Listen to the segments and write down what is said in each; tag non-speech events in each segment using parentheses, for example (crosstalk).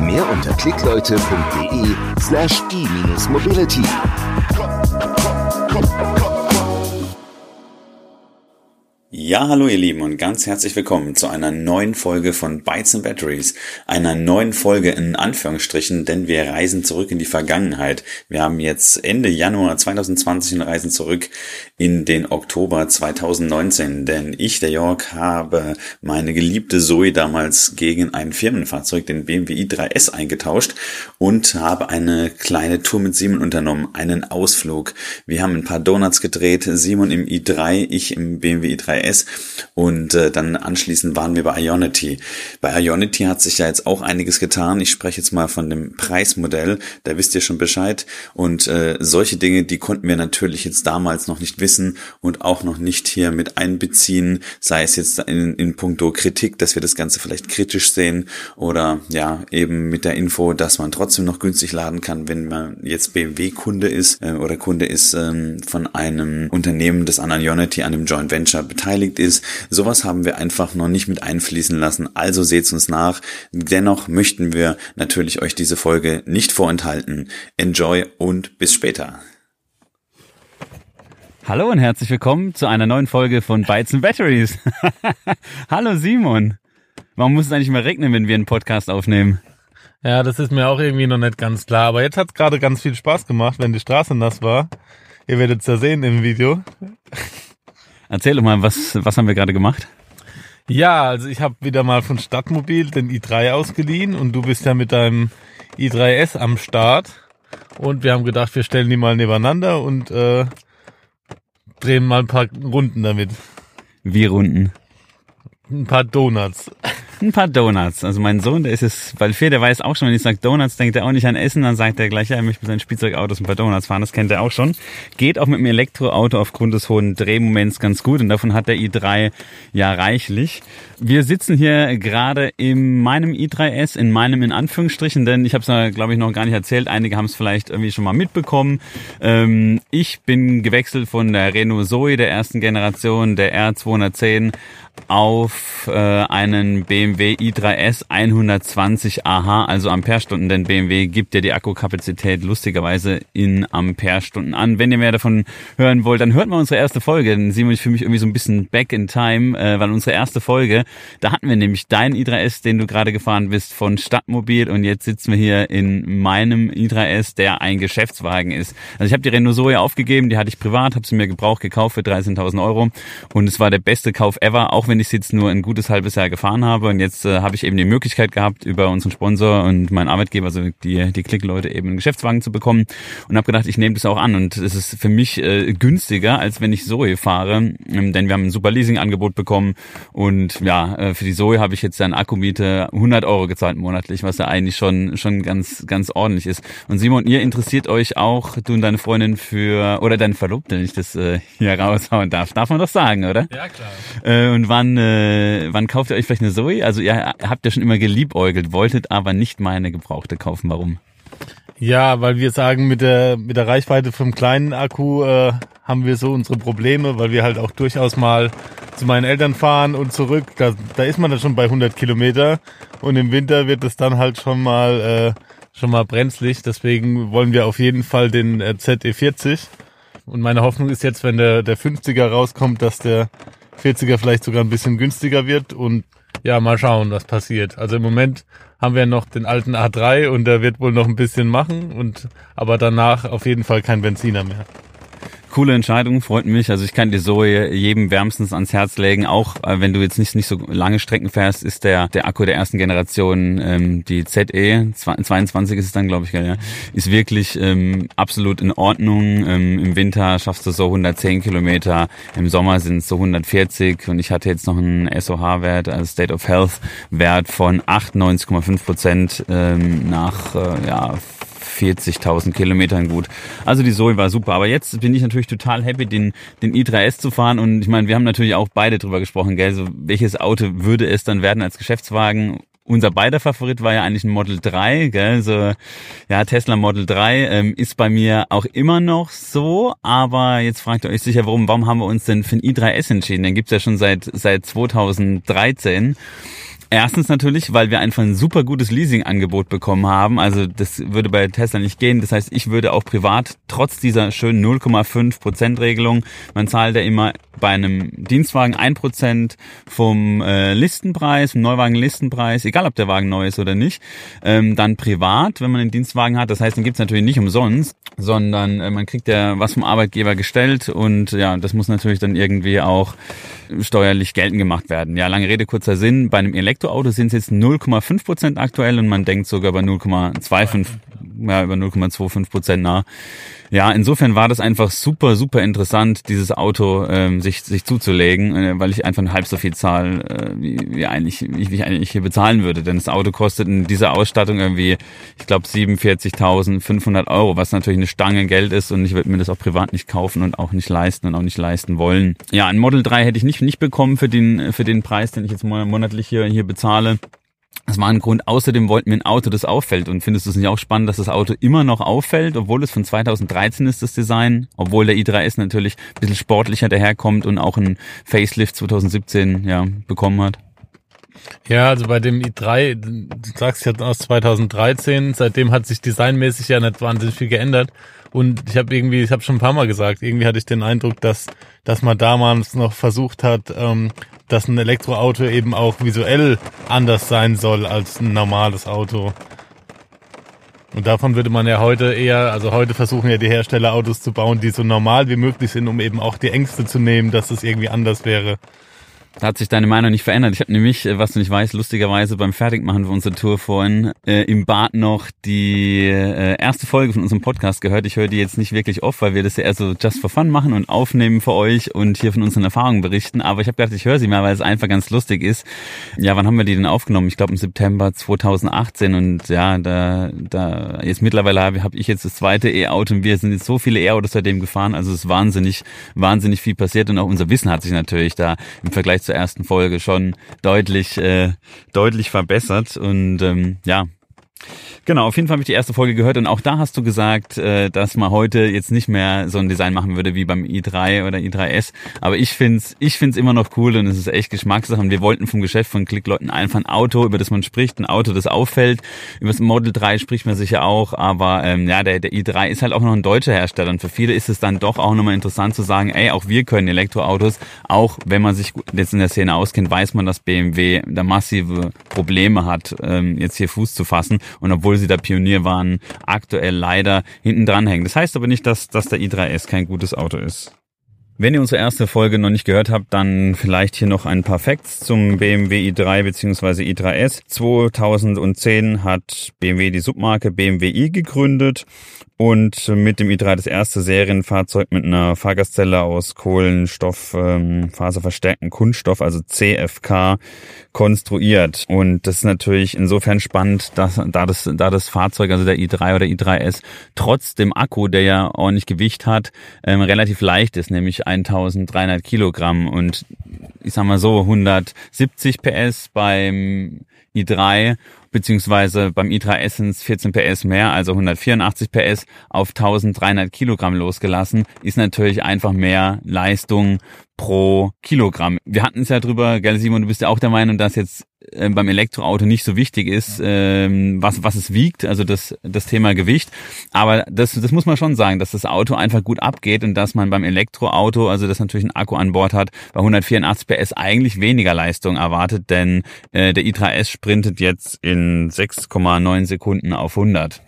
Mehr unter klickleute.de slash e-mobility. Ja, hallo ihr Lieben und ganz herzlich willkommen zu einer neuen Folge von Bytes and Batteries. Einer neuen Folge in Anführungsstrichen, denn wir reisen zurück in die Vergangenheit. Wir haben jetzt Ende Januar 2020 und reisen zurück in den Oktober 2019, denn ich, der York, habe meine geliebte Zoe damals gegen ein Firmenfahrzeug, den BMW i3S, eingetauscht und habe eine kleine Tour mit Simon unternommen, einen Ausflug. Wir haben ein paar Donuts gedreht, Simon im i3, ich im BMW i3S und äh, dann anschließend waren wir bei Ionity. Bei Ionity hat sich ja jetzt auch einiges getan. Ich spreche jetzt mal von dem Preismodell, da wisst ihr schon Bescheid und äh, solche Dinge, die konnten wir natürlich jetzt damals noch nicht wissen und auch noch nicht hier mit einbeziehen, sei es jetzt in, in puncto Kritik, dass wir das Ganze vielleicht kritisch sehen oder ja, eben mit der Info, dass man trotzdem noch günstig laden kann, wenn man jetzt BMW-Kunde ist äh, oder Kunde ist ähm, von einem Unternehmen, das an Ionity, an einem Joint Venture beteiligt beteiligt ist. Sowas haben wir einfach noch nicht mit einfließen lassen. Also seht's uns nach. Dennoch möchten wir natürlich euch diese Folge nicht vorenthalten. Enjoy und bis später. Hallo und herzlich willkommen zu einer neuen Folge von Bytes and Batteries. (laughs) Hallo Simon. Warum muss es eigentlich mal regnen, wenn wir einen Podcast aufnehmen? Ja, das ist mir auch irgendwie noch nicht ganz klar. Aber jetzt hat es gerade ganz viel Spaß gemacht, wenn die Straße nass war. Ihr werdet es ja sehen im Video. Erzähl doch mal, was, was haben wir gerade gemacht? Ja, also ich habe wieder mal von Stadtmobil den i3 ausgeliehen und du bist ja mit deinem i3S am Start. Und wir haben gedacht, wir stellen die mal nebeneinander und äh, drehen mal ein paar Runden damit. Wie Runden? Ein paar Donuts. Ein paar Donuts. Also mein Sohn, der ist es, weil viel, der weiß auch schon, wenn ich sage Donuts, denkt er auch nicht an Essen, dann sagt er gleich, ja, er möchte mit seinen Spielzeugautos ein paar Donuts fahren, das kennt er auch schon. Geht auch mit dem Elektroauto aufgrund des hohen Drehmoments ganz gut und davon hat der i3 ja reichlich. Wir sitzen hier gerade in meinem i3S, in meinem in Anführungsstrichen, denn ich habe es glaube ich noch gar nicht erzählt, einige haben es vielleicht irgendwie schon mal mitbekommen. Ähm, ich bin gewechselt von der Renault Zoe der ersten Generation, der R210 auf äh, einen BMW i3S 120 AH, also Amperestunden, denn BMW gibt ja die Akkukapazität lustigerweise in Amperestunden an. Wenn ihr mehr davon hören wollt, dann hört mal unsere erste Folge. Denn Simon, ich fühle mich irgendwie so ein bisschen back in time, äh, weil unsere erste Folge, da hatten wir nämlich deinen i3S, den du gerade gefahren bist, von Stadtmobil und jetzt sitzen wir hier in meinem i3S, der ein Geschäftswagen ist. Also ich habe die Renault Zoe aufgegeben, die hatte ich privat, habe sie mir gebraucht gekauft für 13.000 Euro und es war der beste Kauf ever, auch wenn ich sie jetzt nur ein gutes halbes Jahr gefahren habe. Und jetzt äh, habe ich eben die Möglichkeit gehabt, über unseren Sponsor und meinen Arbeitgeber, also die, die Klick-Leute, eben einen Geschäftswagen zu bekommen. Und habe gedacht, ich nehme das auch an. Und es ist für mich äh, günstiger, als wenn ich Zoe fahre. Ähm, denn wir haben ein super Leasing-Angebot bekommen. Und ja, äh, für die Zoe habe ich jetzt dann Akkumiete 100 Euro gezahlt monatlich, was ja eigentlich schon, schon ganz, ganz ordentlich ist. Und Simon, ihr interessiert euch auch, du und deine Freundin für, oder deine Verlobte, wenn ich das äh, hier raushauen darf. Darf man doch sagen, oder? Ja, klar. Äh, und wann, äh, wann kauft ihr euch vielleicht eine Zoe? Also ihr habt ja schon immer geliebäugelt, wolltet aber nicht meine gebrauchte kaufen. Warum? Ja, weil wir sagen, mit der, mit der Reichweite vom kleinen Akku äh, haben wir so unsere Probleme, weil wir halt auch durchaus mal zu meinen Eltern fahren und zurück. Da, da ist man dann schon bei 100 Kilometer und im Winter wird es dann halt schon mal, äh, schon mal brenzlig. Deswegen wollen wir auf jeden Fall den äh, ZE40. Und meine Hoffnung ist jetzt, wenn der, der 50er rauskommt, dass der 40er vielleicht sogar ein bisschen günstiger wird und ja, mal schauen, was passiert. Also im Moment haben wir noch den alten A3 und der wird wohl noch ein bisschen machen und aber danach auf jeden Fall kein Benziner mehr coole Entscheidung, freut mich. Also ich kann dir so jedem wärmstens ans Herz legen. Auch äh, wenn du jetzt nicht, nicht so lange Strecken fährst, ist der, der Akku der ersten Generation, ähm, die ZE, 22 ist es dann, glaube ich, ja, ist wirklich ähm, absolut in Ordnung. Ähm, Im Winter schaffst du so 110 Kilometer, im Sommer sind es so 140 und ich hatte jetzt noch einen SOH-Wert, also State of Health-Wert von 98,5 Prozent ähm, nach äh, ja, 40.000 Kilometern gut. Also die Zoe war super. Aber jetzt bin ich natürlich total happy, den, den i3S zu fahren. Und ich meine, wir haben natürlich auch beide drüber gesprochen, gell? So, welches Auto würde es dann werden als Geschäftswagen? unser beider Favorit war ja eigentlich ein Model 3, gell? So, ja, Tesla Model 3 ähm, ist bei mir auch immer noch so, aber jetzt fragt ihr euch sicher, warum, warum haben wir uns denn für ein i3S entschieden? Den gibt's ja schon seit, seit 2013. Erstens natürlich, weil wir einfach ein super gutes Leasing-Angebot bekommen haben. Also das würde bei Tesla nicht gehen. Das heißt, ich würde auch privat trotz dieser schönen 0,5% Regelung, man zahlt ja immer bei einem Dienstwagen ein Prozent vom äh, Listenpreis, vom Neuwagen-Listenpreis, egal ob der Wagen neu ist oder nicht, ähm, dann privat, wenn man einen Dienstwagen hat. Das heißt, den gibt's natürlich nicht umsonst, sondern äh, man kriegt ja was vom Arbeitgeber gestellt und ja, das muss natürlich dann irgendwie auch steuerlich geltend gemacht werden. Ja, lange Rede, kurzer Sinn. Bei einem Elektroauto sind es jetzt 0,5 Prozent aktuell und man denkt sogar bei 0,25 ja, über 0,25 Prozent nah. Ja, insofern war das einfach super, super interessant, dieses Auto ähm, sich, sich zuzulegen, äh, weil ich einfach halb so viel zahle, äh, wie, wie, eigentlich, wie ich eigentlich hier bezahlen würde. Denn das Auto kostet in dieser Ausstattung irgendwie, ich glaube, 47.500 Euro, was natürlich eine Stange Geld ist und ich würde mir das auch privat nicht kaufen und auch nicht leisten und auch nicht leisten wollen. Ja, ein Model 3 hätte ich nicht, nicht bekommen für den, für den Preis, den ich jetzt monatlich hier, hier bezahle. Das war ein Grund. Außerdem wollten wir ein Auto, das auffällt. Und findest du es nicht auch spannend, dass das Auto immer noch auffällt, obwohl es von 2013 ist, das Design, obwohl der i3S natürlich ein bisschen sportlicher daherkommt und auch ein Facelift 2017 ja, bekommen hat? Ja, also bei dem i3, du sagst ja aus 2013, seitdem hat sich designmäßig ja nicht wahnsinnig viel geändert. Und ich habe irgendwie, ich habe schon ein paar Mal gesagt, irgendwie hatte ich den Eindruck, dass, dass man damals noch versucht hat, ähm, dass ein Elektroauto eben auch visuell anders sein soll als ein normales Auto. Und davon würde man ja heute eher, also heute versuchen ja die Hersteller Autos zu bauen, die so normal wie möglich sind, um eben auch die Ängste zu nehmen, dass es irgendwie anders wäre. Da hat sich deine Meinung nicht verändert. Ich habe nämlich, äh, was du nicht weißt, lustigerweise beim Fertigmachen für unsere Tour vorhin äh, im Bad noch die äh, erste Folge von unserem Podcast gehört. Ich höre die jetzt nicht wirklich oft, weil wir das ja eher so just for fun machen und aufnehmen für euch und hier von unseren Erfahrungen berichten. Aber ich habe gedacht, ich höre sie mal, weil es einfach ganz lustig ist. Ja, wann haben wir die denn aufgenommen? Ich glaube im September 2018 und ja, da, da jetzt mittlerweile habe hab ich jetzt das zweite E-Auto und wir sind jetzt so viele E-Autos seitdem gefahren. Also es ist wahnsinnig, wahnsinnig viel passiert und auch unser Wissen hat sich natürlich da im Vergleich zur ersten Folge schon deutlich, äh, deutlich verbessert. Und ähm, ja, Genau, auf jeden Fall habe ich die erste Folge gehört und auch da hast du gesagt, äh, dass man heute jetzt nicht mehr so ein Design machen würde wie beim i3 oder i3S. Aber ich find's, ich find's immer noch cool und es ist echt Geschmackssache. Und wir wollten vom Geschäft von Klickleuten einfach ein Auto, über das man spricht, ein Auto, das auffällt. Über das Model 3 spricht man sicher auch, aber ähm, ja, der, der i3 ist halt auch noch ein deutscher Hersteller und für viele ist es dann doch auch nochmal interessant zu sagen, ey, auch wir können Elektroautos, auch wenn man sich jetzt in der Szene auskennt, weiß man, dass BMW da massive Probleme hat, ähm, jetzt hier Fuß zu fassen. Und obwohl sie der Pionier waren, aktuell leider hinten dran hängen. Das heißt aber nicht, dass, dass der i3S kein gutes Auto ist. Wenn ihr unsere erste Folge noch nicht gehört habt, dann vielleicht hier noch ein paar Facts zum BMW i3 bzw. i3S. 2010 hat BMW die Submarke BMW i gegründet und mit dem i3 das erste Serienfahrzeug mit einer Fahrgastzelle aus Kohlenstoff, ähm, faserverstärkten Kunststoff, also CFK, konstruiert. Und das ist natürlich insofern spannend, dass da das, da das Fahrzeug, also der i3 oder i3S, trotz dem Akku, der ja ordentlich Gewicht hat, ähm, relativ leicht ist, nämlich 1300 Kilogramm und ich sag mal so 170 PS beim i3 beziehungsweise beim i3 Essence 14 PS mehr, also 184 PS auf 1300 Kilogramm losgelassen, ist natürlich einfach mehr Leistung pro Kilogramm. Wir hatten es ja drüber, gell Simon, du bist ja auch der Meinung, dass jetzt äh, beim Elektroauto nicht so wichtig ist, ähm, was, was es wiegt, also das, das Thema Gewicht. Aber das, das muss man schon sagen, dass das Auto einfach gut abgeht und dass man beim Elektroauto, also das natürlich einen Akku an Bord hat, bei 184 PS eigentlich weniger Leistung erwartet, denn äh, der i3S sprintet jetzt in 6,9 Sekunden auf 100.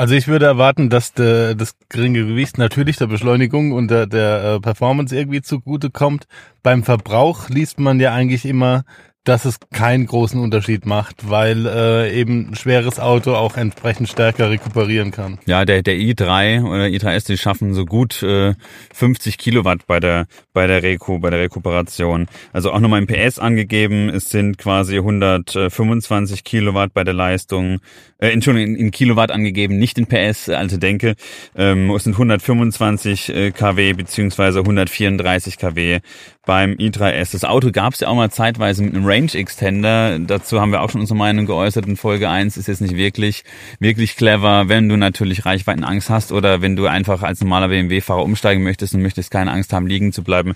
Also ich würde erwarten, dass de, das geringe Gewicht natürlich der Beschleunigung und der, der äh, Performance irgendwie zugute kommt. Beim Verbrauch liest man ja eigentlich immer, dass es keinen großen Unterschied macht, weil äh, eben ein schweres Auto auch entsprechend stärker rekuperieren kann. Ja, der, der i3 oder i3S, die schaffen so gut äh, 50 Kilowatt bei der bei der Reku, bei der Rekuperation. Also auch nochmal im PS angegeben, es sind quasi 125 Kilowatt bei der Leistung, äh, Entschuldigung, in, in Kilowatt angegeben, nicht in PS, alte Denke. Ähm, es sind 125 äh, kW beziehungsweise 134 kW beim i3S. Das Auto gab es ja auch mal zeitweise mit einem Range Extender. Dazu haben wir auch schon unsere Meinung geäußert in Folge 1. Ist jetzt nicht wirklich, wirklich clever, wenn du natürlich Reichweitenangst hast oder wenn du einfach als normaler BMW-Fahrer umsteigen möchtest und möchtest keine Angst haben, liegen zu bleiben,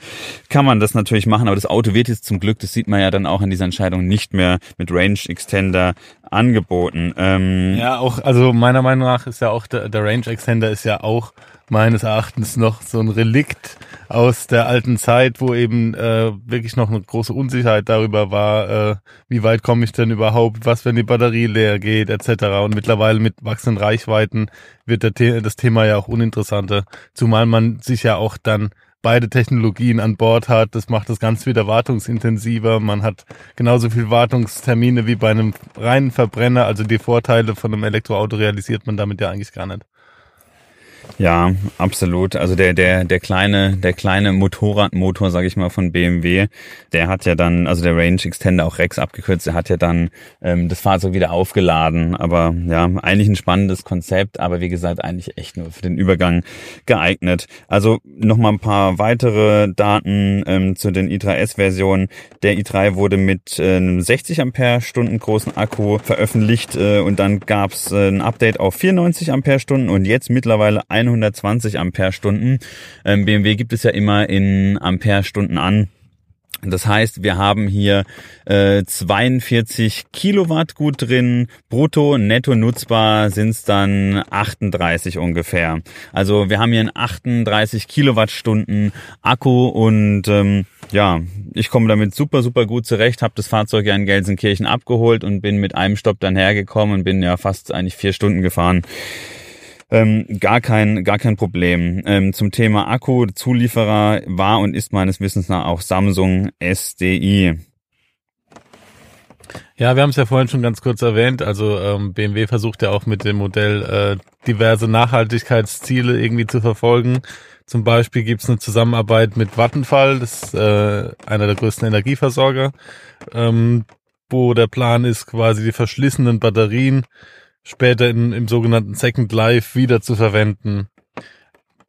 kann man das natürlich machen. Aber das Auto wird jetzt zum Glück, das sieht man ja dann auch in dieser Entscheidung, nicht mehr mit Range Extender angeboten. Ähm ja, auch, also meiner Meinung nach ist ja auch der, der Range Extender ist ja auch meines Erachtens noch so ein Relikt aus der alten Zeit, wo eben äh, wirklich noch eine große Unsicherheit darüber war, äh, wie weit komme ich denn überhaupt, was wenn die Batterie leer geht, etc. Und mittlerweile mit wachsenden Reichweiten wird der, das Thema ja auch uninteressanter, zumal man sich ja auch dann beide Technologien an Bord hat. Das macht das Ganze wieder wartungsintensiver. Man hat genauso viel Wartungstermine wie bei einem reinen Verbrenner. Also die Vorteile von einem Elektroauto realisiert man damit ja eigentlich gar nicht. Ja, absolut. Also der der der kleine der kleine Motorradmotor, sage ich mal, von BMW, der hat ja dann, also der Range Extender, auch Rex abgekürzt, der hat ja dann ähm, das Fahrzeug wieder aufgeladen. Aber ja, eigentlich ein spannendes Konzept, aber wie gesagt, eigentlich echt nur für den Übergang geeignet. Also nochmal ein paar weitere Daten ähm, zu den i3S-Versionen. Der i3 wurde mit äh, einem 60 Ampere-Stunden großen Akku veröffentlicht äh, und dann gab's äh, ein Update auf 94 Ampere-Stunden und jetzt mittlerweile 120 Ampere-Stunden. Ähm, BMW gibt es ja immer in Ampere-Stunden an. Das heißt, wir haben hier äh, 42 Kilowatt gut drin, brutto, netto nutzbar sind es dann 38 ungefähr. Also wir haben hier einen 38 Kilowattstunden Akku und ähm, ja, ich komme damit super, super gut zurecht, habe das Fahrzeug ja in Gelsenkirchen abgeholt und bin mit einem Stopp dann hergekommen und bin ja fast eigentlich vier Stunden gefahren. Ähm, gar kein, gar kein Problem. Ähm, zum Thema Akku, Zulieferer war und ist meines Wissens nach auch Samsung SDI. Ja, wir haben es ja vorhin schon ganz kurz erwähnt. Also ähm, BMW versucht ja auch mit dem Modell äh, diverse Nachhaltigkeitsziele irgendwie zu verfolgen. Zum Beispiel gibt es eine Zusammenarbeit mit Vattenfall, das ist äh, einer der größten Energieversorger, ähm, wo der Plan ist, quasi die verschlissenen Batterien später in, im sogenannten Second Life wieder zu verwenden.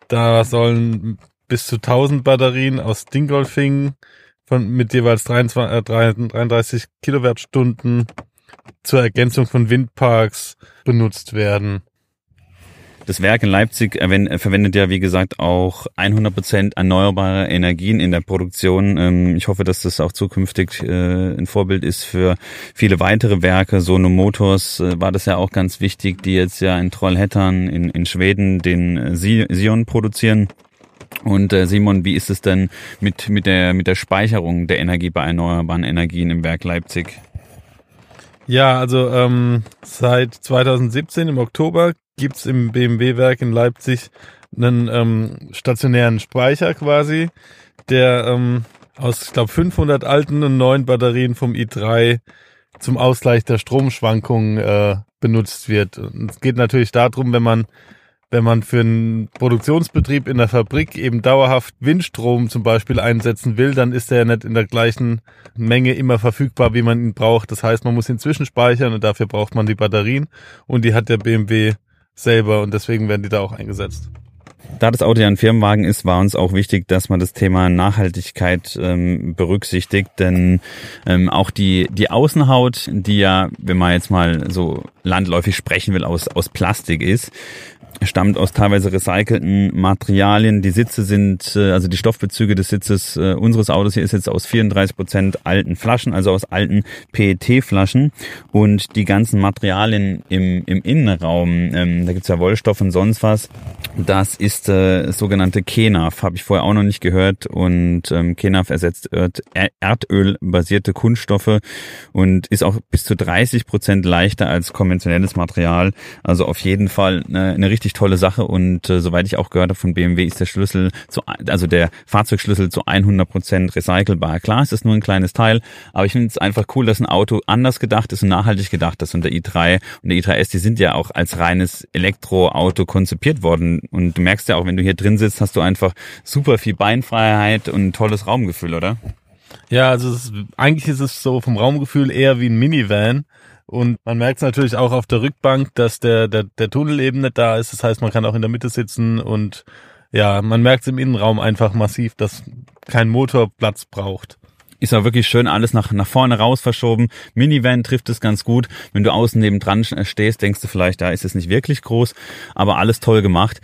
Da sollen bis zu 1000 Batterien aus Dingolfing von, mit jeweils 23, äh, 33 Kilowattstunden zur Ergänzung von Windparks benutzt werden. Das Werk in Leipzig verwendet ja, wie gesagt, auch 100% erneuerbare Energien in der Produktion. Ähm, ich hoffe, dass das auch zukünftig äh, ein Vorbild ist für viele weitere Werke. Sono Motors äh, war das ja auch ganz wichtig, die jetzt ja in Trollhättern in, in Schweden den äh, Sion produzieren. Und Simon, wie ist es denn mit, mit, der, mit der Speicherung der Energie bei erneuerbaren Energien im Werk Leipzig? Ja, also ähm, seit 2017 im Oktober gibt's im BMW-Werk in Leipzig einen ähm, stationären Speicher quasi, der ähm, aus, ich glaube, 500 alten und neuen Batterien vom i3 zum Ausgleich der Stromschwankungen äh, benutzt wird. Und es geht natürlich darum, wenn man wenn man für einen Produktionsbetrieb in der Fabrik eben dauerhaft Windstrom zum Beispiel einsetzen will, dann ist er ja nicht in der gleichen Menge immer verfügbar, wie man ihn braucht. Das heißt, man muss ihn zwischenspeichern und dafür braucht man die Batterien und die hat der BMW selber und deswegen werden die da auch eingesetzt. Da das Auto ja ein Firmenwagen ist, war uns auch wichtig, dass man das Thema Nachhaltigkeit ähm, berücksichtigt, denn ähm, auch die die Außenhaut, die ja, wenn man jetzt mal so landläufig sprechen will, aus aus Plastik ist, stammt aus teilweise recycelten Materialien. Die Sitze sind, äh, also die Stoffbezüge des Sitzes äh, unseres Autos hier ist jetzt aus 34 Prozent alten Flaschen, also aus alten PET-Flaschen. Und die ganzen Materialien im, im Innenraum, ähm, da gibt's ja Wollstoff und sonst was, das ist äh, sogenannte KENAF, habe ich vorher auch noch nicht gehört. Und ähm, KENAF ersetzt Erd Erdöl-basierte Kunststoffe und ist auch bis zu 30 Prozent leichter als konventionelles Material. Also auf jeden Fall eine, eine richtig richtig tolle Sache und äh, soweit ich auch gehört habe von BMW ist der Schlüssel zu, also der Fahrzeugschlüssel zu 100 Prozent recycelbar. Klar, es ist nur ein kleines Teil, aber ich finde es einfach cool, dass ein Auto anders gedacht ist und nachhaltig gedacht ist und der i3 und der i3S, die sind ja auch als reines Elektroauto konzipiert worden und du merkst ja auch, wenn du hier drin sitzt, hast du einfach super viel Beinfreiheit und ein tolles Raumgefühl, oder? Ja, also ist, eigentlich ist es so vom Raumgefühl eher wie ein Minivan. Und man merkt es natürlich auch auf der Rückbank, dass der, der, der Tunnel eben nicht da ist. Das heißt, man kann auch in der Mitte sitzen und ja, man merkt es im Innenraum einfach massiv, dass kein Motor Platz braucht ist auch wirklich schön alles nach, nach vorne raus verschoben. Minivan trifft es ganz gut. Wenn du außen neben dran stehst, denkst du vielleicht, da ist es nicht wirklich groß, aber alles toll gemacht.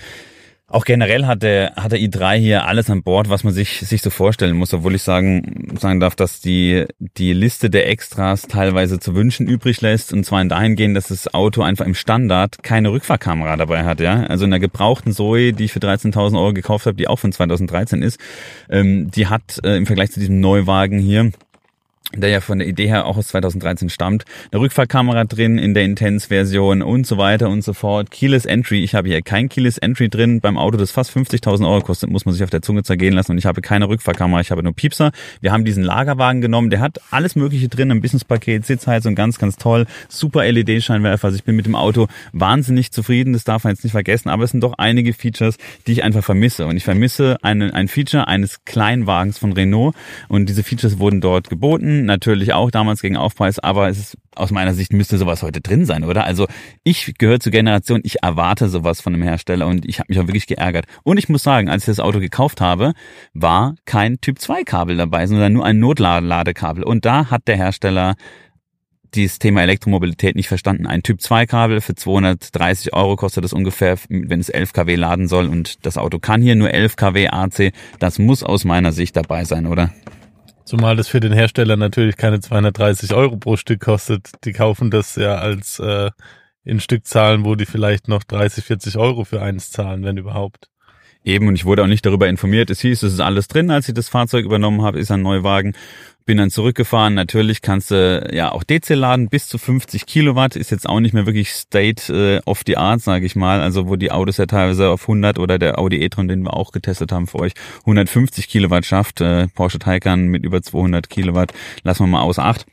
Auch generell hat der, hat der i3 hier alles an Bord, was man sich, sich so vorstellen muss, obwohl ich sagen, sagen darf, dass die, die Liste der Extras teilweise zu wünschen übrig lässt und zwar in dahingehend, dass das Auto einfach im Standard keine Rückfahrkamera dabei hat, ja. Also in der gebrauchten Zoe, die ich für 13.000 Euro gekauft habe, die auch von 2013 ist, ähm, die hat äh, im Vergleich zu diesem Neuwagen hier der ja von der Idee her auch aus 2013 stammt. Eine Rückfahrkamera drin in der Intense-Version und so weiter und so fort. Keyless Entry, ich habe hier kein Keyless Entry drin. Beim Auto, das fast 50.000 Euro kostet, muss man sich auf der Zunge zergehen lassen. Und ich habe keine Rückfahrkamera, ich habe nur Piepser. Wir haben diesen Lagerwagen genommen, der hat alles mögliche drin, ein Businesspaket, Sitzheizung, ganz, ganz toll, super LED-Scheinwerfer. Also ich bin mit dem Auto wahnsinnig zufrieden, das darf man jetzt nicht vergessen, aber es sind doch einige Features, die ich einfach vermisse. Und ich vermisse eine, ein Feature eines Kleinwagens von Renault. Und diese Features wurden dort geboten natürlich auch damals gegen Aufpreis, aber es ist aus meiner Sicht müsste sowas heute drin sein, oder? Also ich gehöre zur Generation, ich erwarte sowas von einem Hersteller und ich habe mich auch wirklich geärgert. Und ich muss sagen, als ich das Auto gekauft habe, war kein Typ 2 Kabel dabei, sondern nur ein Notladekabel. Und da hat der Hersteller dieses Thema Elektromobilität nicht verstanden. Ein Typ 2 Kabel für 230 Euro kostet das ungefähr, wenn es 11 kW laden soll und das Auto kann hier nur 11 kW AC. Das muss aus meiner Sicht dabei sein, oder? Zumal das für den Hersteller natürlich keine 230 Euro pro Stück kostet. Die kaufen das ja als äh, in Stückzahlen, wo die vielleicht noch 30, 40 Euro für eins zahlen, wenn überhaupt. Eben, und ich wurde auch nicht darüber informiert. Es hieß, es ist alles drin, als ich das Fahrzeug übernommen habe, ist ein Neuwagen. Bin dann zurückgefahren. Natürlich kannst du ja auch DC laden bis zu 50 Kilowatt. Ist jetzt auch nicht mehr wirklich State äh, of the Art, sage ich mal. Also wo die Autos ja teilweise auf 100 oder der Audi e-tron, den wir auch getestet haben für euch, 150 Kilowatt schafft. Äh, Porsche Taycan mit über 200 Kilowatt. Lassen wir mal aus acht.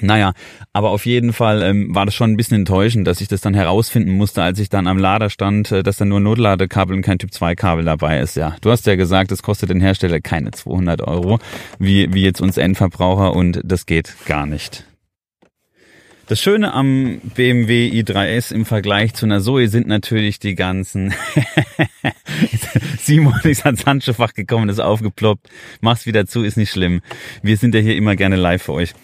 Naja, aber auf jeden Fall ähm, war das schon ein bisschen enttäuschend, dass ich das dann herausfinden musste, als ich dann am Lader stand, äh, dass da nur Notladekabel und kein Typ 2 Kabel dabei ist. Ja, du hast ja gesagt, es kostet den Hersteller keine 200 Euro, wie, wie jetzt uns Endverbraucher und das geht gar nicht. Das Schöne am BMW i3S im Vergleich zu einer Zoe sind natürlich die ganzen. (laughs) Simon ist ans Handschuhfach gekommen, ist aufgeploppt. Mach's wieder zu, ist nicht schlimm. Wir sind ja hier immer gerne live für euch.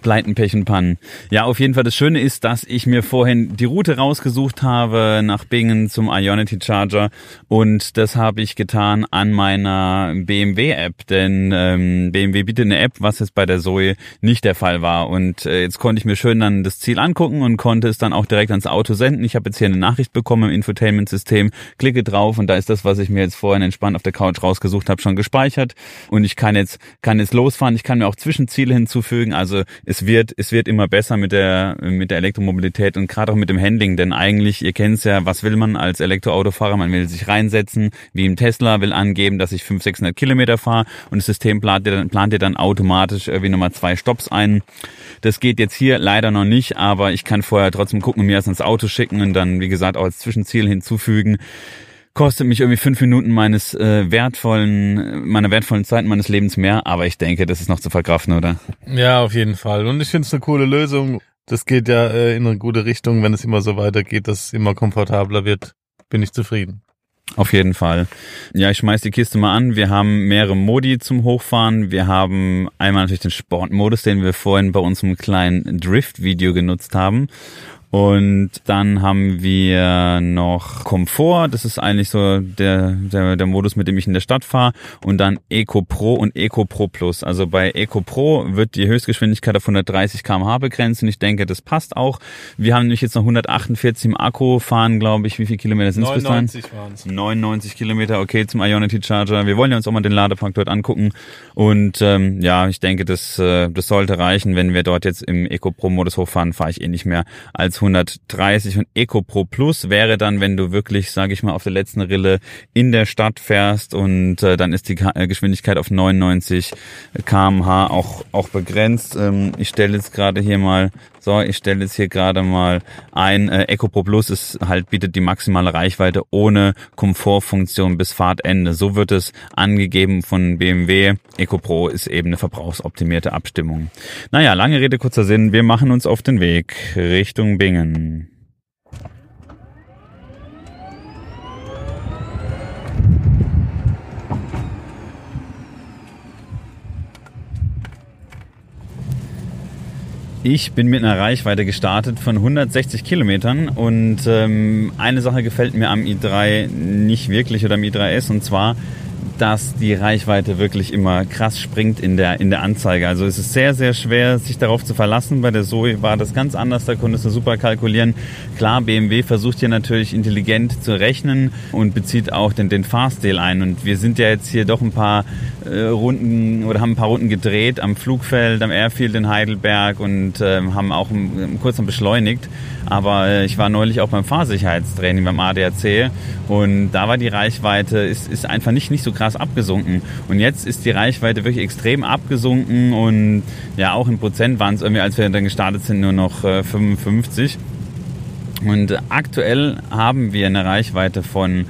Pleiten, Pech und Pannen. Ja, auf jeden Fall das Schöne ist, dass ich mir vorhin die Route rausgesucht habe nach Bingen zum Ionity Charger und das habe ich getan an meiner BMW-App, denn ähm, BMW bietet eine App, was jetzt bei der Zoe nicht der Fall war und äh, jetzt konnte ich mir schön dann das Ziel angucken und konnte es dann auch direkt ans Auto senden. Ich habe jetzt hier eine Nachricht bekommen im Infotainment-System, klicke drauf und da ist das, was ich mir jetzt vorhin entspannt auf der Couch rausgesucht habe, schon gespeichert und ich kann jetzt kann jetzt losfahren. Ich kann mir auch Zwischenziele hinzufügen, also es wird, es wird immer besser mit der, mit der Elektromobilität und gerade auch mit dem Handling, denn eigentlich, ihr kennt es ja, was will man als Elektroautofahrer? Man will sich reinsetzen, wie im Tesla, will angeben, dass ich 500, 600 Kilometer fahre und das System plant dir dann, plant dir dann automatisch irgendwie nochmal zwei Stops ein. Das geht jetzt hier leider noch nicht, aber ich kann vorher trotzdem gucken und mir das ins Auto schicken und dann, wie gesagt, auch als Zwischenziel hinzufügen kostet mich irgendwie fünf Minuten meines äh, wertvollen, meiner wertvollen Zeit meines Lebens mehr, aber ich denke, das ist noch zu verkraften, oder? Ja, auf jeden Fall. Und ich finde es eine coole Lösung. Das geht ja äh, in eine gute Richtung, wenn es immer so weitergeht, dass es immer komfortabler wird. Bin ich zufrieden. Auf jeden Fall. Ja, ich schmeiß die Kiste mal an. Wir haben mehrere Modi zum Hochfahren. Wir haben einmal natürlich den Sportmodus, den wir vorhin bei unserem kleinen Drift-Video genutzt haben. Und dann haben wir noch Komfort, das ist eigentlich so der, der, der Modus, mit dem ich in der Stadt fahre. Und dann Eco Pro und Eco Pro Plus. Also bei Eco Pro wird die Höchstgeschwindigkeit auf 130 km/h begrenzt und ich denke, das passt auch. Wir haben nämlich jetzt noch 148 im Akku, fahren glaube ich, wie viele Kilometer sind es bis dahin? 99 waren es. 99 Kilometer, okay, zum Ionity Charger. Wir wollen ja uns auch mal den Ladepunkt dort angucken. Und ähm, ja, ich denke, das, äh, das sollte reichen. Wenn wir dort jetzt im Eco Pro Modus hochfahren, fahre ich eh nicht mehr als 130 und Eco Pro Plus wäre dann, wenn du wirklich, sage ich mal, auf der letzten Rille in der Stadt fährst und äh, dann ist die Ka Geschwindigkeit auf 99 kmh auch, auch begrenzt. Ähm, ich stelle jetzt gerade hier mal so, ich stelle jetzt hier gerade mal ein. Äh, EcoPro Plus ist halt bietet die maximale Reichweite ohne Komfortfunktion bis Fahrtende. So wird es angegeben von BMW. EcoPro ist eben eine verbrauchsoptimierte Abstimmung. Naja, lange Rede, kurzer Sinn. Wir machen uns auf den Weg Richtung Bingen. Ich bin mit einer Reichweite gestartet von 160 Kilometern und ähm, eine Sache gefällt mir am i3 nicht wirklich oder am i3S und zwar dass die Reichweite wirklich immer krass springt in der, in der Anzeige. Also es ist sehr, sehr schwer, sich darauf zu verlassen. Bei der Zoe war das ganz anders, da konntest du super kalkulieren. Klar, BMW versucht hier natürlich intelligent zu rechnen und bezieht auch den, den Fahrstil ein. Und wir sind ja jetzt hier doch ein paar äh, Runden oder haben ein paar Runden gedreht am Flugfeld, am Airfield in Heidelberg und äh, haben auch kurz noch beschleunigt. Aber äh, ich war neulich auch beim Fahrsicherheitstraining beim ADAC und da war die Reichweite, ist, ist einfach nicht, nicht so krass abgesunken. Und jetzt ist die Reichweite wirklich extrem abgesunken und ja, auch in Prozent waren es irgendwie, als wir dann gestartet sind, nur noch äh, 55. Und aktuell haben wir eine Reichweite von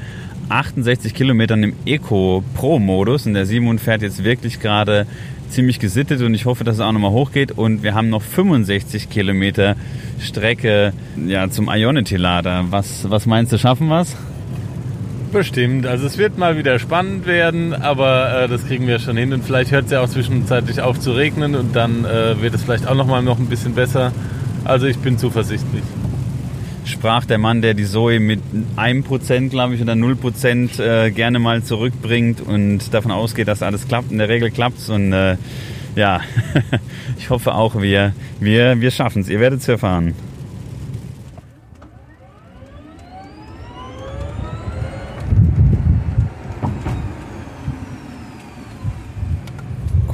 68 Kilometern im Eco Pro Modus und der Simon fährt jetzt wirklich gerade ziemlich gesittet und ich hoffe, dass es auch nochmal hochgeht. Und wir haben noch 65 Kilometer Strecke ja, zum Ionity-Lader. Was, was meinst du, schaffen wir es? Bestimmt. Also es wird mal wieder spannend werden, aber äh, das kriegen wir schon hin. Und vielleicht hört es ja auch zwischenzeitlich auf zu regnen und dann äh, wird es vielleicht auch nochmal noch ein bisschen besser. Also ich bin zuversichtlich sprach der Mann, der die Zoe mit einem Prozent, glaube ich, oder null Prozent äh, gerne mal zurückbringt und davon ausgeht, dass alles klappt. In der Regel klappt Und äh, ja, (laughs) ich hoffe auch, wir, wir, wir schaffen es. Ihr werdet es erfahren.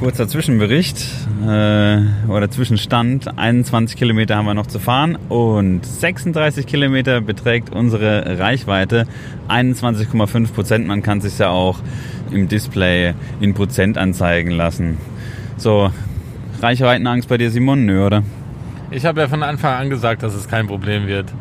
Kurzer Zwischenbericht äh, oder Zwischenstand. 21 Kilometer haben wir noch zu fahren und 36 Kilometer beträgt unsere Reichweite. 21,5 Prozent. Man kann sich ja auch im Display in Prozent anzeigen lassen. So, Reichweitenangst bei dir, Simon? Nö, oder? Ich habe ja von Anfang an gesagt, dass es kein Problem wird.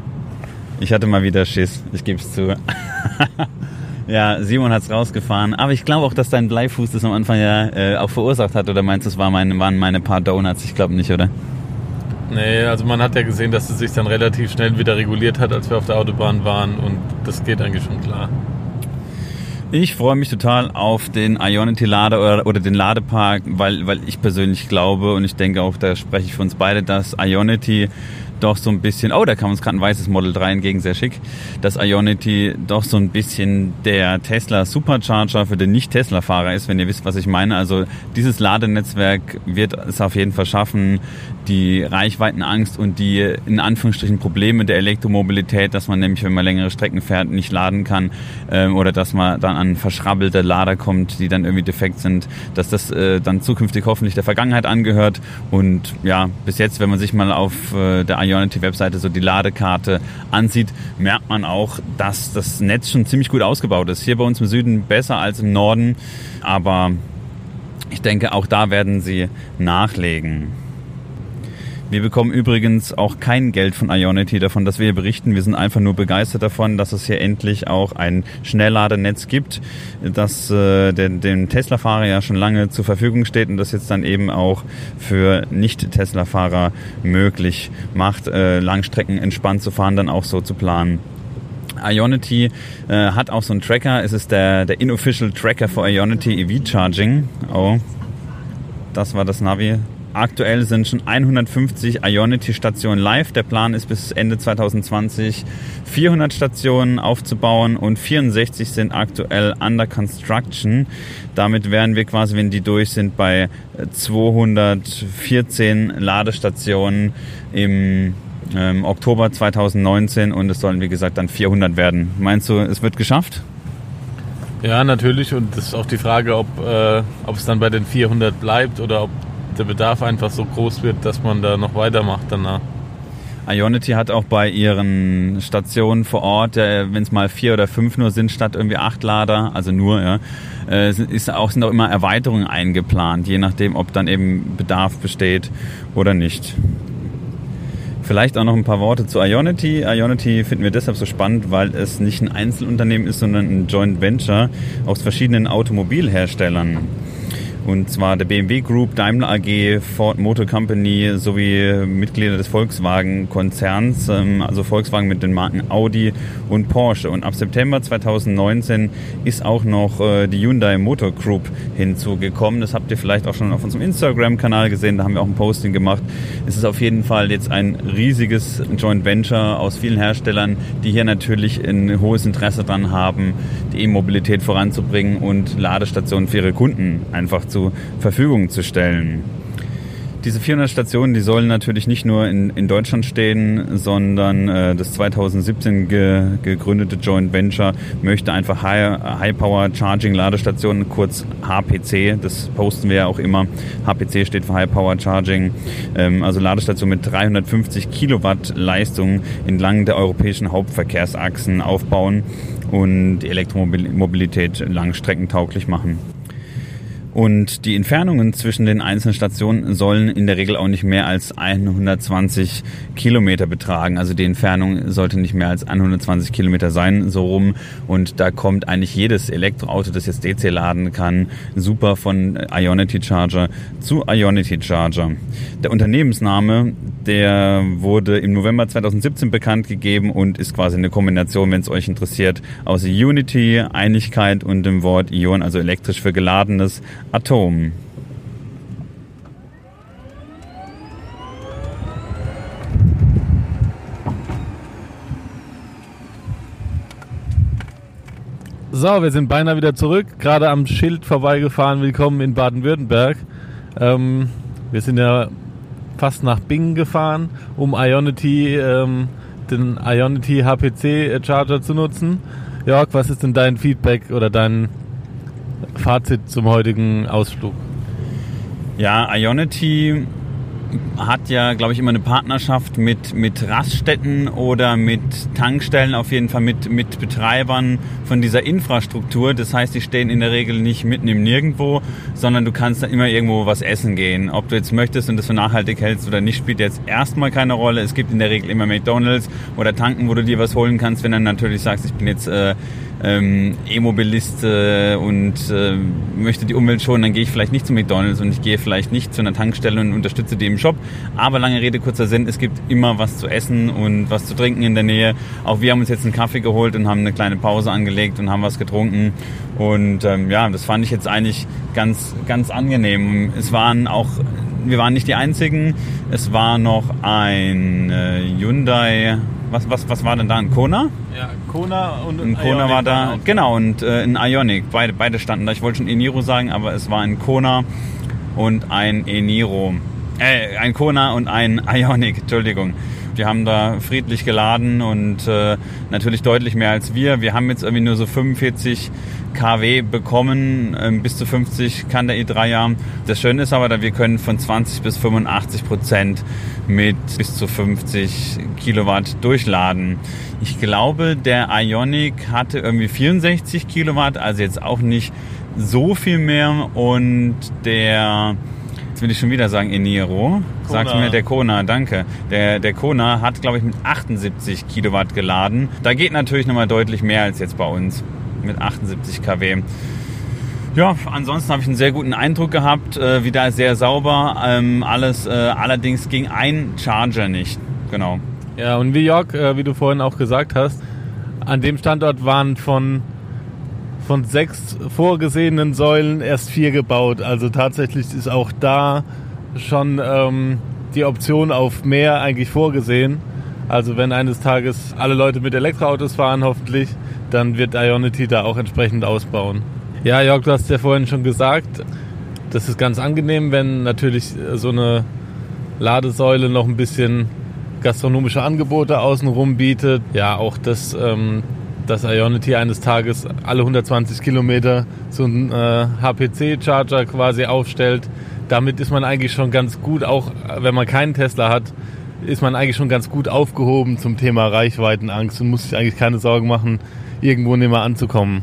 Ich hatte mal wieder Schiss, ich gebe es zu. (laughs) Ja, Simon hat's rausgefahren. Aber ich glaube auch, dass dein Bleifuß das am Anfang ja äh, auch verursacht hat. Oder meinst du, es war meine, waren meine paar Donuts? Ich glaube nicht, oder? Nee, also man hat ja gesehen, dass es sich dann relativ schnell wieder reguliert hat, als wir auf der Autobahn waren. Und das geht eigentlich schon klar. Ich freue mich total auf den Ionity-Lader oder, oder, den Ladepark, weil, weil ich persönlich glaube und ich denke auch, da spreche ich für uns beide, dass Ionity doch so ein bisschen, oh, da kam uns gerade ein weißes Model 3 entgegen, sehr schick, dass Ionity doch so ein bisschen der Tesla Supercharger für den Nicht-Tesla-Fahrer ist, wenn ihr wisst, was ich meine. Also dieses Ladenetzwerk wird es auf jeden Fall schaffen, die Reichweitenangst und die in Anführungsstrichen Probleme der Elektromobilität, dass man nämlich, wenn man längere Strecken fährt, nicht laden kann ähm, oder dass man dann an verschrabbelte Lader kommt, die dann irgendwie defekt sind, dass das äh, dann zukünftig hoffentlich der Vergangenheit angehört. Und ja, bis jetzt, wenn man sich mal auf äh, der Ionity-Webseite so die Ladekarte ansieht, merkt man auch, dass das Netz schon ziemlich gut ausgebaut ist. Hier bei uns im Süden besser als im Norden, aber ich denke, auch da werden sie nachlegen. Wir bekommen übrigens auch kein Geld von Ionity davon, dass wir hier berichten. Wir sind einfach nur begeistert davon, dass es hier endlich auch ein Schnellladenetz gibt, das äh, den, den Tesla-Fahrer ja schon lange zur Verfügung steht und das jetzt dann eben auch für Nicht-Tesla-Fahrer möglich macht, äh, Langstrecken entspannt zu fahren, dann auch so zu planen. Ionity äh, hat auch so einen Tracker. Es ist der, der Inofficial Tracker für Ionity EV Charging. Oh, das war das Navi. Aktuell sind schon 150 Ionity-Stationen live. Der Plan ist bis Ende 2020 400 Stationen aufzubauen und 64 sind aktuell under construction. Damit wären wir quasi, wenn die durch sind, bei 214 Ladestationen im ähm, Oktober 2019 und es sollen, wie gesagt, dann 400 werden. Meinst du, es wird geschafft? Ja, natürlich. Und es ist auch die Frage, ob, äh, ob es dann bei den 400 bleibt oder ob der Bedarf einfach so groß wird, dass man da noch weitermacht danach. Ionity hat auch bei ihren Stationen vor Ort, äh, wenn es mal vier oder fünf nur sind, statt irgendwie acht Lader, also nur, ja, äh, ist auch, sind auch immer Erweiterungen eingeplant, je nachdem, ob dann eben Bedarf besteht oder nicht. Vielleicht auch noch ein paar Worte zu Ionity. Ionity finden wir deshalb so spannend, weil es nicht ein Einzelunternehmen ist, sondern ein Joint Venture aus verschiedenen Automobilherstellern. Und zwar der BMW Group, Daimler AG, Ford Motor Company sowie Mitglieder des Volkswagen-Konzerns, ähm, also Volkswagen mit den Marken Audi und Porsche. Und ab September 2019 ist auch noch äh, die Hyundai Motor Group hinzugekommen. Das habt ihr vielleicht auch schon auf unserem Instagram-Kanal gesehen, da haben wir auch ein Posting gemacht. Es ist auf jeden Fall jetzt ein riesiges Joint Venture aus vielen Herstellern, die hier natürlich ein hohes Interesse daran haben, die E-Mobilität voranzubringen und Ladestationen für ihre Kunden einfach zur Verfügung zu stellen. Diese 400 Stationen, die sollen natürlich nicht nur in, in Deutschland stehen, sondern äh, das 2017 ge, gegründete Joint Venture möchte einfach High, High Power Charging Ladestationen, kurz HPC, das posten wir ja auch immer. HPC steht für High Power Charging, ähm, also Ladestationen mit 350 Kilowatt Leistung entlang der europäischen Hauptverkehrsachsen aufbauen und die Elektromobilität langstreckentauglich machen. Und die Entfernungen zwischen den einzelnen Stationen sollen in der Regel auch nicht mehr als 120 Kilometer betragen. Also die Entfernung sollte nicht mehr als 120 Kilometer sein, so rum. Und da kommt eigentlich jedes Elektroauto, das jetzt DC laden kann, super von Ionity Charger zu Ionity Charger. Der Unternehmensname, der wurde im November 2017 bekannt gegeben und ist quasi eine Kombination, wenn es euch interessiert, aus Unity, Einigkeit und dem Wort Ion, also elektrisch für geladenes Atom. So, wir sind beinahe wieder zurück, gerade am Schild vorbeigefahren. Willkommen in Baden-Württemberg. Ähm, wir sind ja fast nach Bingen gefahren, um Ionity, ähm, den Ionity HPC Charger zu nutzen. Jörg, was ist denn dein Feedback oder dein Fazit zum heutigen Ausflug? Ja, Ionity hat ja, glaube ich, immer eine Partnerschaft mit, mit Raststätten oder mit Tankstellen, auf jeden Fall mit, mit Betreibern von dieser Infrastruktur. Das heißt, die stehen in der Regel nicht mitten im Nirgendwo, sondern du kannst dann immer irgendwo was essen gehen. Ob du jetzt möchtest und das für nachhaltig hältst oder nicht, spielt jetzt erstmal keine Rolle. Es gibt in der Regel immer McDonalds oder Tanken, wo du dir was holen kannst, wenn du natürlich sagst, ich bin jetzt äh, ähm, E-Mobilist äh, und äh, möchte die Umwelt schonen, dann gehe ich vielleicht nicht zu McDonalds und ich gehe vielleicht nicht zu einer Tankstelle und unterstütze die im Shop. Aber lange Rede, kurzer Sinn, es gibt immer was zu essen und was zu trinken in der Nähe. Auch wir haben uns jetzt einen Kaffee geholt und haben eine kleine Pause angelegt und haben was getrunken. Und ähm, ja, das fand ich jetzt eigentlich ganz, ganz angenehm. Es waren auch wir waren nicht die einzigen. Es war noch ein äh, Hyundai was, was, was war denn da? Ein Kona? Ja, Kona und ein Kona war da. Genau, und äh, ein Ionic. Beide, beide standen da. Ich wollte schon Eniro sagen, aber es war ein Kona und ein Eniro. Äh, ein Kona und ein Ionic, Entschuldigung. Die haben da friedlich geladen und äh, natürlich deutlich mehr als wir. Wir haben jetzt irgendwie nur so 45 kW bekommen, ähm, bis zu 50 kann der i3 ja. Das Schöne ist aber, wir können von 20 bis 85 Prozent mit bis zu 50 Kilowatt durchladen. Ich glaube, der Ionic hatte irgendwie 64 Kilowatt, also jetzt auch nicht so viel mehr und der will ich schon wieder sagen Eniro. Sagt mir der Kona, danke. Der, der Kona hat, glaube ich, mit 78 Kilowatt geladen. Da geht natürlich nochmal deutlich mehr als jetzt bei uns mit 78 kW. Ja, ansonsten habe ich einen sehr guten Eindruck gehabt. Äh, wieder sehr sauber. Ähm, alles, äh, allerdings ging ein Charger nicht. Genau. Ja, und wie Jörg, äh, wie du vorhin auch gesagt hast, an dem Standort waren von von sechs vorgesehenen Säulen erst vier gebaut. Also tatsächlich ist auch da schon ähm, die Option auf mehr eigentlich vorgesehen. Also wenn eines Tages alle Leute mit Elektroautos fahren, hoffentlich, dann wird Ionity da auch entsprechend ausbauen. Ja, Jörg, du hast ja vorhin schon gesagt, das ist ganz angenehm, wenn natürlich so eine Ladesäule noch ein bisschen gastronomische Angebote außenrum bietet. Ja, auch das ähm, dass Ionity eines Tages alle 120 Kilometer so einen äh, HPC-Charger quasi aufstellt. Damit ist man eigentlich schon ganz gut, auch wenn man keinen Tesla hat, ist man eigentlich schon ganz gut aufgehoben zum Thema Reichweitenangst und muss sich eigentlich keine Sorgen machen, irgendwo nicht mehr anzukommen.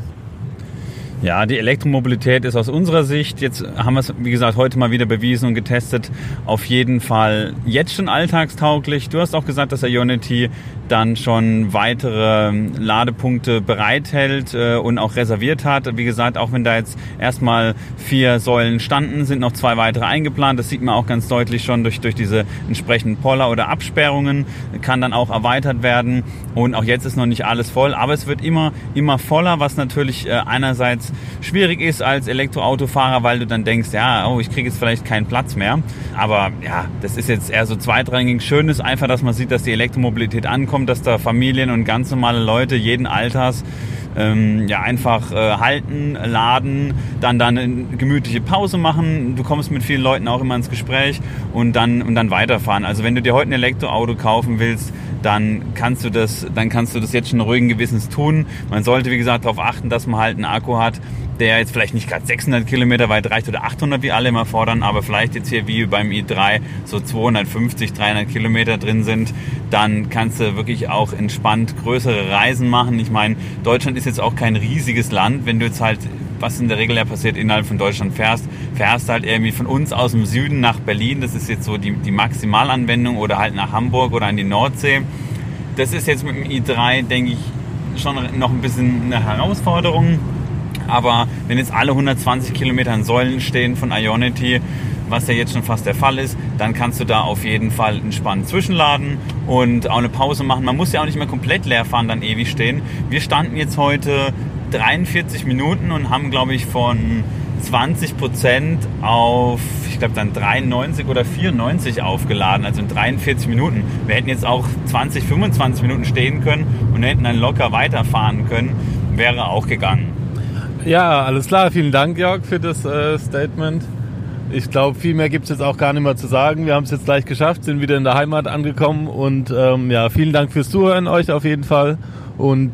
Ja, die Elektromobilität ist aus unserer Sicht, jetzt haben wir es, wie gesagt, heute mal wieder bewiesen und getestet, auf jeden Fall jetzt schon alltagstauglich. Du hast auch gesagt, dass Ionity dann schon weitere Ladepunkte bereithält äh, und auch reserviert hat. Wie gesagt, auch wenn da jetzt erstmal vier Säulen standen, sind noch zwei weitere eingeplant. Das sieht man auch ganz deutlich schon durch, durch diese entsprechenden Poller oder Absperrungen. Kann dann auch erweitert werden. Und auch jetzt ist noch nicht alles voll, aber es wird immer, immer voller, was natürlich äh, einerseits schwierig ist als Elektroautofahrer, weil du dann denkst, ja, oh, ich kriege jetzt vielleicht keinen Platz mehr. Aber ja, das ist jetzt eher so zweitrangig. Schön ist einfach, dass man sieht, dass die Elektromobilität ankommt, dass da Familien und ganz normale Leute jeden Alters ähm, ja einfach äh, halten, laden, dann dann eine gemütliche Pause machen. Du kommst mit vielen Leuten auch immer ins Gespräch und dann und dann weiterfahren. Also wenn du dir heute ein Elektroauto kaufen willst, dann kannst du das, dann kannst du das jetzt schon ruhigen Gewissens tun. Man sollte wie gesagt darauf achten, dass man halt einen Akku hat, der jetzt vielleicht nicht gerade 600 Kilometer weit reicht oder 800, wie alle immer fordern, aber vielleicht jetzt hier wie beim i3 so 250, 300 Kilometer drin sind, dann kannst du wirklich auch entspannt größere Reisen machen. Ich meine, Deutschland ist jetzt auch kein riesiges Land. Wenn du jetzt halt, was in der Regel ja passiert, innerhalb von Deutschland fährst, fährst halt irgendwie von uns aus dem Süden nach Berlin. Das ist jetzt so die, die Maximalanwendung oder halt nach Hamburg oder an die Nordsee. Das ist jetzt mit dem i3, denke ich, schon noch ein bisschen eine Herausforderung. Aber wenn jetzt alle 120 Kilometer an Säulen stehen von Ionity, was ja jetzt schon fast der Fall ist, dann kannst du da auf jeden Fall entspannt zwischenladen und auch eine Pause machen. Man muss ja auch nicht mehr komplett leer fahren, dann ewig stehen. Wir standen jetzt heute 43 Minuten und haben, glaube ich, von 20 Prozent auf, ich glaube, dann 93 oder 94 aufgeladen, also in 43 Minuten. Wir hätten jetzt auch 20, 25 Minuten stehen können und hätten dann locker weiterfahren können. Wäre auch gegangen. Ja, alles klar. Vielen Dank, Jörg, für das äh, Statement. Ich glaube, viel mehr gibt es jetzt auch gar nicht mehr zu sagen. Wir haben es jetzt gleich geschafft, sind wieder in der Heimat angekommen und ähm, ja, vielen Dank fürs Zuhören euch auf jeden Fall und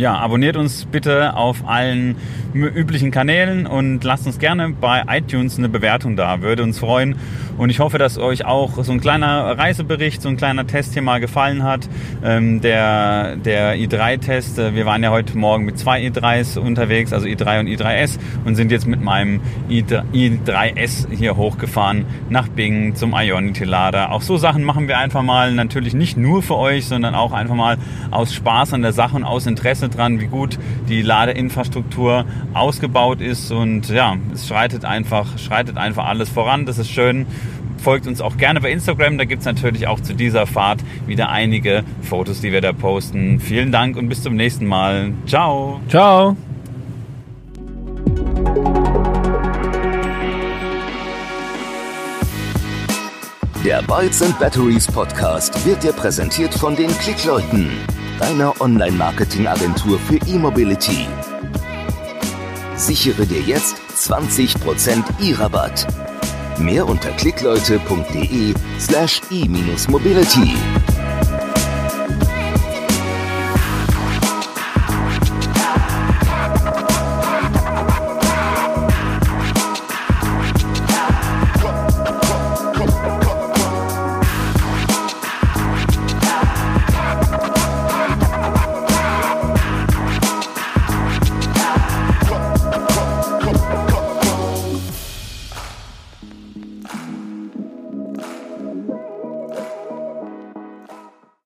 ja, abonniert uns bitte auf allen üblichen Kanälen und lasst uns gerne bei iTunes eine Bewertung da. Würde uns freuen. Und ich hoffe, dass euch auch so ein kleiner Reisebericht, so ein kleiner Test hier mal gefallen hat. Ähm, der der i3-Test, äh, wir waren ja heute Morgen mit zwei i3s unterwegs, also i3 und i3S und sind jetzt mit meinem i3S hier hochgefahren nach Bing zum Ionity-Lader. Auch so Sachen machen wir einfach mal, natürlich nicht nur für euch, sondern auch einfach mal aus Spaß an der Sache und aus Interesse dran, wie gut die Ladeinfrastruktur ausgebaut ist und ja, es schreitet einfach, schreitet einfach alles voran. Das ist schön folgt uns auch gerne bei Instagram. Da gibt es natürlich auch zu dieser Fahrt wieder einige Fotos, die wir da posten. Vielen Dank und bis zum nächsten Mal. Ciao. Ciao. Der Bytes and Batteries Podcast wird dir präsentiert von den Klickleuten, deiner Online-Marketing-Agentur für E-Mobility. Sichere dir jetzt 20% E-Rabatt. Mehr unter klickleute.de slash e-mobility.